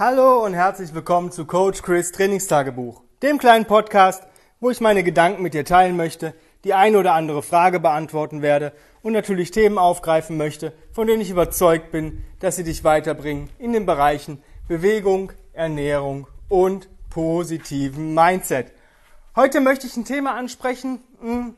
Hallo und herzlich willkommen zu Coach Chris Trainingstagebuch, dem kleinen Podcast, wo ich meine Gedanken mit dir teilen möchte, die eine oder andere Frage beantworten werde und natürlich Themen aufgreifen möchte, von denen ich überzeugt bin, dass sie dich weiterbringen in den Bereichen Bewegung, Ernährung und positiven Mindset. Heute möchte ich ein Thema ansprechen, hm,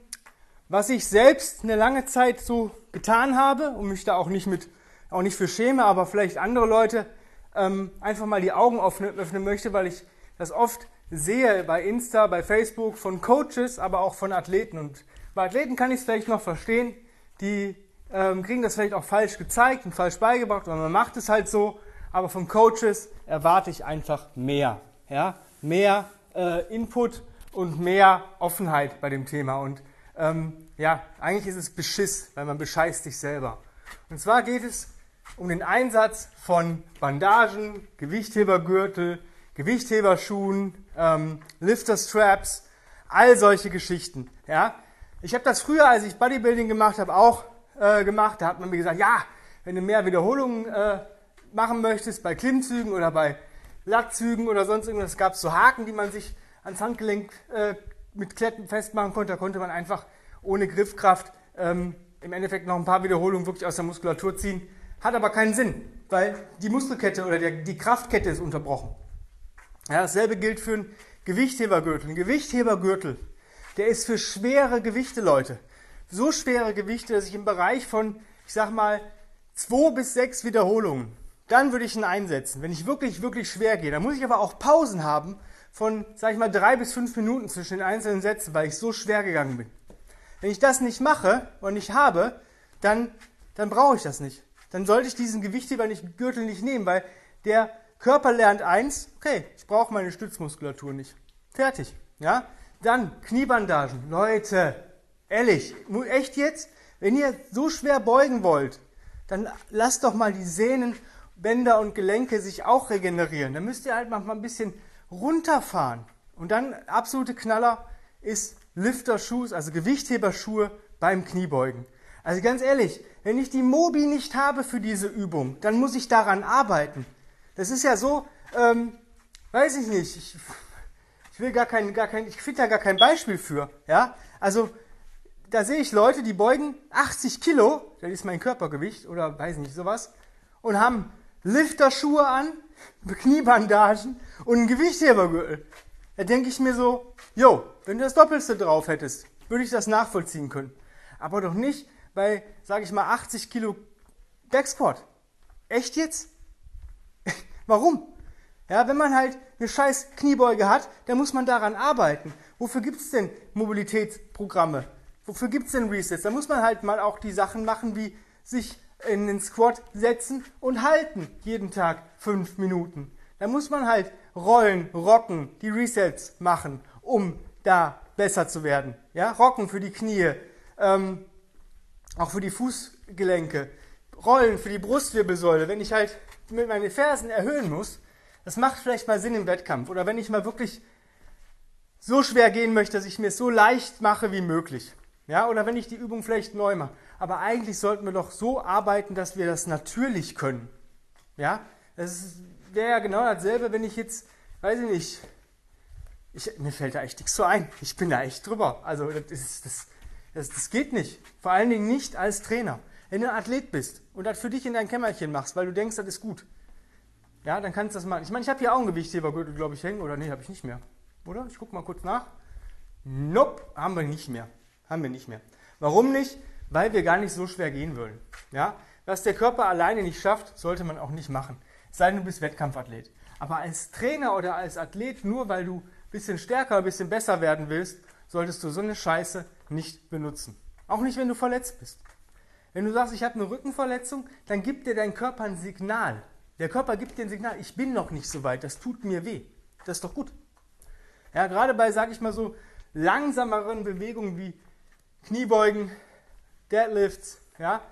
was ich selbst eine lange Zeit so getan habe und mich da auch nicht mit, auch nicht für schäme, aber vielleicht andere Leute ähm, einfach mal die Augen öffnen, öffnen möchte, weil ich das oft sehe bei Insta, bei Facebook von Coaches, aber auch von Athleten. Und bei Athleten kann ich es vielleicht noch verstehen, die ähm, kriegen das vielleicht auch falsch gezeigt und falsch beigebracht oder man macht es halt so. Aber von Coaches erwarte ich einfach mehr. Ja? Mehr äh, Input und mehr Offenheit bei dem Thema. Und ähm, ja, eigentlich ist es Beschiss, weil man bescheißt sich selber. Und zwar geht es um den Einsatz von Bandagen, Gewichthebergürtel, Gewichtheberschuhen, ähm, Lifter-Straps, all solche Geschichten. Ja? Ich habe das früher, als ich Bodybuilding gemacht habe, auch äh, gemacht. Da hat man mir gesagt, ja, wenn du mehr Wiederholungen äh, machen möchtest bei Klimmzügen oder bei Lattzügen oder sonst irgendwas, gab es so Haken, die man sich ans Handgelenk äh, mit Kletten festmachen konnte. Da konnte man einfach ohne Griffkraft ähm, im Endeffekt noch ein paar Wiederholungen wirklich aus der Muskulatur ziehen. Hat aber keinen Sinn, weil die Muskelkette oder der, die Kraftkette ist unterbrochen. Ja, dasselbe gilt für einen Gewichthebergürtel. Ein Gewichthebergürtel, der ist für schwere Gewichte, Leute. So schwere Gewichte, dass ich im Bereich von, ich sag mal, zwei bis sechs Wiederholungen, dann würde ich ihn einsetzen. Wenn ich wirklich, wirklich schwer gehe, dann muss ich aber auch Pausen haben von, sag ich mal, drei bis fünf Minuten zwischen den einzelnen Sätzen, weil ich so schwer gegangen bin. Wenn ich das nicht mache und nicht habe, dann, dann brauche ich das nicht dann sollte ich diesen Gewichtheber nicht, Gürtel nicht nehmen, weil der Körper lernt eins, okay, ich brauche meine Stützmuskulatur nicht. Fertig. Ja? Dann Kniebandagen. Leute, ehrlich, echt jetzt? Wenn ihr so schwer beugen wollt, dann lasst doch mal die Sehnen, Bänder und Gelenke sich auch regenerieren. Dann müsst ihr halt mal ein bisschen runterfahren. Und dann absolute Knaller ist Lifter-Schuhe, also Gewichtheberschuhe beim Kniebeugen. Also ganz ehrlich, wenn ich die Mobi nicht habe für diese Übung, dann muss ich daran arbeiten. Das ist ja so, ähm, weiß ich nicht, ich, ich will gar kein, gar kein, ich finde da gar kein Beispiel für. Ja, also da sehe ich Leute, die beugen 80 Kilo, das ist mein Körpergewicht oder weiß nicht sowas, und haben Lifterschuhe an, Kniebandagen und einen Gewichthebergürtel. Da denke ich mir so, jo, wenn du das Doppelste drauf hättest, würde ich das nachvollziehen können. Aber doch nicht, bei, sage ich mal, 80 Kilo Backsquat. Echt jetzt? Warum? Ja, wenn man halt eine scheiß Kniebeuge hat, dann muss man daran arbeiten. Wofür gibt es denn Mobilitätsprogramme? Wofür gibt es denn Resets? Da muss man halt mal auch die Sachen machen, wie sich in den Squat setzen und halten jeden Tag fünf Minuten. Da muss man halt rollen, rocken, die Resets machen, um da besser zu werden. Ja, rocken für die Knie, ähm, auch für die Fußgelenke, Rollen für die Brustwirbelsäule, wenn ich halt mit meinen Fersen erhöhen muss, das macht vielleicht mal Sinn im Wettkampf. Oder wenn ich mal wirklich so schwer gehen möchte, dass ich mir es so leicht mache wie möglich. Ja, oder wenn ich die Übung vielleicht neu mache. Aber eigentlich sollten wir doch so arbeiten, dass wir das natürlich können. Ja, das wäre ja genau dasselbe, wenn ich jetzt, weiß ich nicht, ich, mir fällt da echt nichts so ein. Ich bin da echt drüber. Also das, ist, das, das, das geht nicht. Vor allen Dingen nicht als Trainer. Wenn du ein Athlet bist und das für dich in dein Kämmerchen machst, weil du denkst, das ist gut, ja, dann kannst du das machen. Ich meine, ich habe hier auch einen Gewichthebergürtel, glaube ich, hängen. Oder nee, habe ich nicht mehr. Oder? Ich gucke mal kurz nach. Nope, haben wir nicht mehr. Haben wir nicht mehr. Warum nicht? Weil wir gar nicht so schwer gehen wollen. Ja? Was der Körper alleine nicht schafft, sollte man auch nicht machen. Sei denn, du bist Wettkampfathlet. Aber als Trainer oder als Athlet, nur weil du ein bisschen stärker, ein bisschen besser werden willst, solltest du so eine Scheiße nicht benutzen. Auch nicht, wenn du verletzt bist. Wenn du sagst, ich habe eine Rückenverletzung, dann gibt dir dein Körper ein Signal. Der Körper gibt dir ein Signal, ich bin noch nicht so weit, das tut mir weh. Das ist doch gut. Ja, gerade bei, sage ich mal so, langsameren Bewegungen wie Kniebeugen, Deadlifts, ja.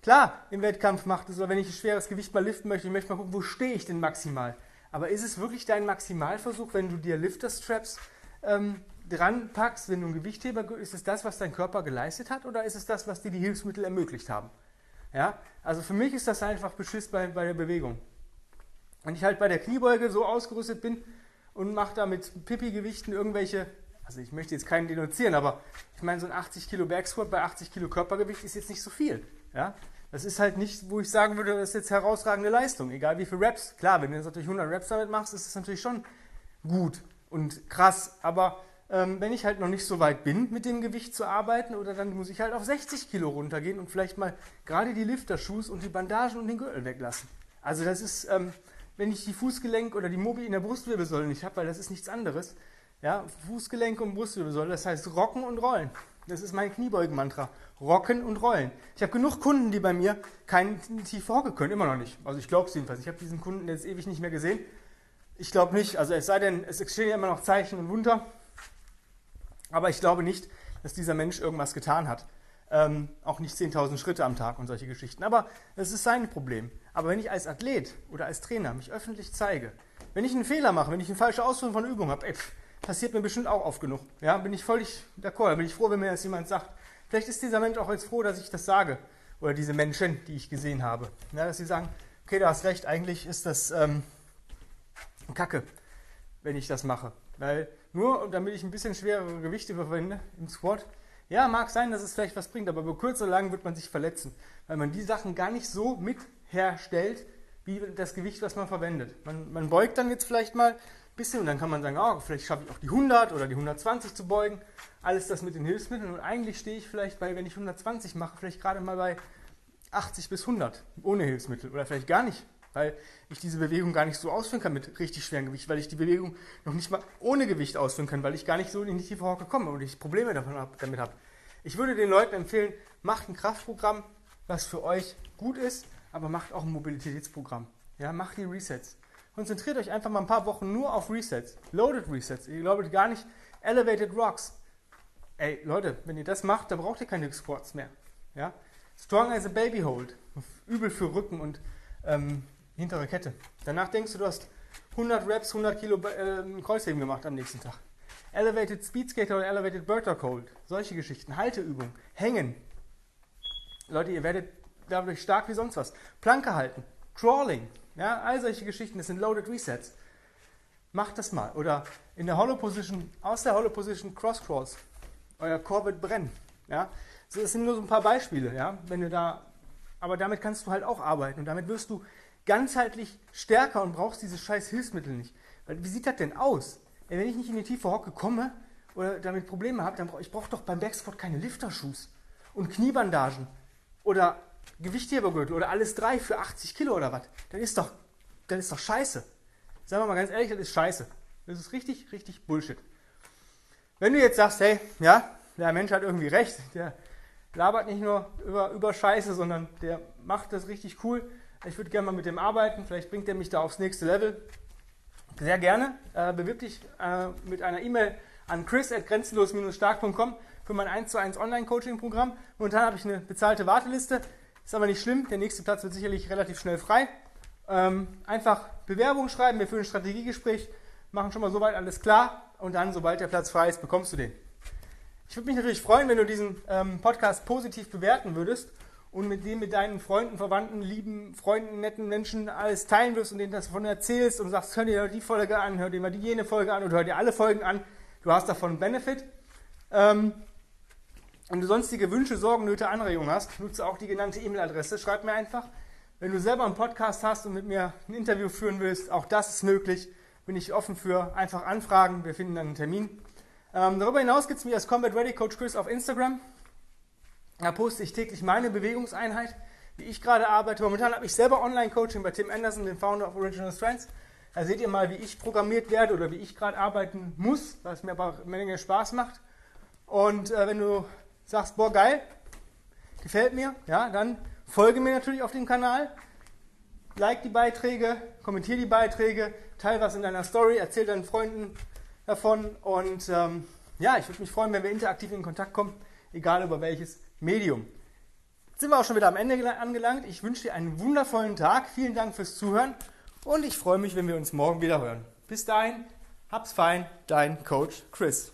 Klar, im Wettkampf macht es, oder wenn ich ein schweres Gewicht mal liften möchte, ich möchte mal gucken, wo stehe ich denn maximal. Aber ist es wirklich dein Maximalversuch, wenn du dir Lifter-Straps ähm, dran packst, wenn du ein Gewichtheber, ist es das, was dein Körper geleistet hat oder ist es das, was dir die Hilfsmittel ermöglicht haben? Ja? Also für mich ist das einfach Beschiss bei, bei der Bewegung. Wenn ich halt bei der Kniebeuge so ausgerüstet bin und mache da mit Pipi-Gewichten irgendwelche, also ich möchte jetzt keinen denunzieren, aber ich meine, so ein 80 Kilo Backsquat bei 80 Kilo Körpergewicht ist jetzt nicht so viel. Ja? Das ist halt nicht, wo ich sagen würde, das ist jetzt herausragende Leistung, egal wie viele Raps. Klar, wenn du jetzt natürlich 100 Raps damit machst, ist das natürlich schon gut und krass, aber ähm, wenn ich halt noch nicht so weit bin, mit dem Gewicht zu arbeiten, oder dann muss ich halt auf 60 Kilo runtergehen und vielleicht mal gerade die Lifterschuhs und die Bandagen und den Gürtel weglassen. Also das ist, ähm, wenn ich die Fußgelenk oder die Mobi in der Brustwirbelsäule nicht habe, weil das ist nichts anderes. Ja, Fußgelenk und Brustwirbelsäule, das heißt Rocken und Rollen. Das ist mein Kniebeugen-Mantra. Rocken und rollen. Ich habe genug Kunden, die bei mir keinen tiefe Hocke können, immer noch nicht. Also ich glaube es jedenfalls. Ich habe diesen Kunden jetzt ewig nicht mehr gesehen. Ich glaube nicht. Also es sei denn, es stehen ja immer noch Zeichen und Wunder. Aber ich glaube nicht, dass dieser Mensch irgendwas getan hat. Ähm, auch nicht 10.000 Schritte am Tag und solche Geschichten. Aber das ist sein Problem. Aber wenn ich als Athlet oder als Trainer mich öffentlich zeige, wenn ich einen Fehler mache, wenn ich eine falsche Ausführung von Übung habe, passiert mir bestimmt auch oft genug. Ja, bin ich völlig d'accord. Bin ich froh, wenn mir das jemand sagt. Vielleicht ist dieser Mensch auch jetzt froh, dass ich das sage. Oder diese Menschen, die ich gesehen habe. Ja, dass sie sagen, okay, du hast recht, eigentlich ist das ähm, Kacke, wenn ich das mache. Weil nur damit ich ein bisschen schwerere Gewichte verwende im Squat, ja, mag sein, dass es vielleicht was bringt, aber über kurz oder lang wird man sich verletzen, weil man die Sachen gar nicht so mit herstellt, wie das Gewicht, was man verwendet. Man, man beugt dann jetzt vielleicht mal ein bisschen und dann kann man sagen, oh, vielleicht schaffe ich auch die 100 oder die 120 zu beugen. Alles das mit den Hilfsmitteln und eigentlich stehe ich vielleicht bei, wenn ich 120 mache, vielleicht gerade mal bei 80 bis 100 ohne Hilfsmittel oder vielleicht gar nicht weil ich diese Bewegung gar nicht so ausführen kann mit richtig schwerem Gewicht, weil ich die Bewegung noch nicht mal ohne Gewicht ausführen kann, weil ich gar nicht so in die tiefe Hocke komme und ich Probleme hab, damit habe. Ich würde den Leuten empfehlen, macht ein Kraftprogramm, was für euch gut ist, aber macht auch ein Mobilitätsprogramm. Ja, macht die Resets. Konzentriert euch einfach mal ein paar Wochen nur auf Resets. Loaded Resets. Ihr glaubt gar nicht Elevated Rocks. Ey, Leute, wenn ihr das macht, dann braucht ihr keine Squats mehr. Ja? Strong as a Baby Hold. Übel für Rücken und ähm, hintere Kette. Danach denkst du, du hast 100 Reps, 100 Kilo äh, Kreuzheben gemacht am nächsten Tag. Elevated Speed Skater oder Elevated Burter Hold. Solche Geschichten. Halteübungen. Hängen. Leute, ihr werdet dadurch stark wie sonst was. Planke halten. Crawling. Ja, all solche Geschichten. Das sind Loaded Resets. Macht das mal. Oder in der Hollow Position, aus der Hollow Position Cross Crawls. Euer Core wird brennen. Ja, das sind nur so ein paar Beispiele. Ja, wenn du da, aber damit kannst du halt auch arbeiten und damit wirst du ganzheitlich stärker und brauchst diese scheiß Hilfsmittel nicht. Weil wie sieht das denn aus? Wenn ich nicht in die tiefe Hocke komme oder damit Probleme habe, dann brauche ich brauch doch beim Backsquat keine Lifterschuss und Kniebandagen oder Gewichthebergürtel oder alles drei für 80 Kilo oder was. Das ist doch, das ist doch scheiße. Sagen wir mal ganz ehrlich, das ist scheiße. Das ist richtig, richtig Bullshit. Wenn du jetzt sagst, hey, ja, der Mensch hat irgendwie recht, der labert nicht nur über, über Scheiße, sondern der macht das richtig cool, ich würde gerne mal mit dem arbeiten, vielleicht bringt er mich da aufs nächste Level. Sehr gerne. Äh, bewirb dich äh, mit einer E-Mail an chris.grenzenlos-stark.com für mein 1 zu 1 Online-Coaching-Programm. Momentan habe ich eine bezahlte Warteliste. Ist aber nicht schlimm, der nächste Platz wird sicherlich relativ schnell frei. Ähm, einfach Bewerbung schreiben, wir führen ein Strategiegespräch, machen schon mal soweit alles klar und dann, sobald der Platz frei ist, bekommst du den. Ich würde mich natürlich freuen, wenn du diesen ähm, Podcast positiv bewerten würdest und mit dem mit deinen Freunden, Verwandten, lieben Freunden, netten Menschen alles teilen wirst und denen das davon erzählst und sagst, hör dir die Folge an, hör dir mal die jene Folge an oder hör dir alle Folgen an, du hast davon einen Benefit. Ähm, und du sonstige Wünsche, Sorgen, Nöte, Anregungen hast, nutze auch die genannte E-Mail-Adresse. Schreib mir einfach. Wenn du selber einen Podcast hast und mit mir ein Interview führen willst, auch das ist möglich. Bin ich offen für. Einfach anfragen. Wir finden dann einen Termin. Ähm, darüber hinaus gibt es mich als Combat Ready Coach Chris auf Instagram. Da poste ich täglich meine Bewegungseinheit, wie ich gerade arbeite. Momentan habe ich selber Online-Coaching bei Tim Anderson, dem Founder of Original Strengths. Da seht ihr mal, wie ich programmiert werde oder wie ich gerade arbeiten muss, was mir aber eine Menge Spaß macht. Und äh, wenn du sagst, boah, geil, gefällt mir, ja, dann folge mir natürlich auf dem Kanal, like die Beiträge, kommentiere die Beiträge, teile was in deiner Story, erzähl deinen Freunden davon und ähm, ja, ich würde mich freuen, wenn wir interaktiv in Kontakt kommen, egal über welches Medium. Jetzt sind wir auch schon wieder am Ende angelangt. Ich wünsche dir einen wundervollen Tag. Vielen Dank fürs Zuhören und ich freue mich, wenn wir uns morgen wieder hören. Bis dahin, hab's fein, dein Coach Chris.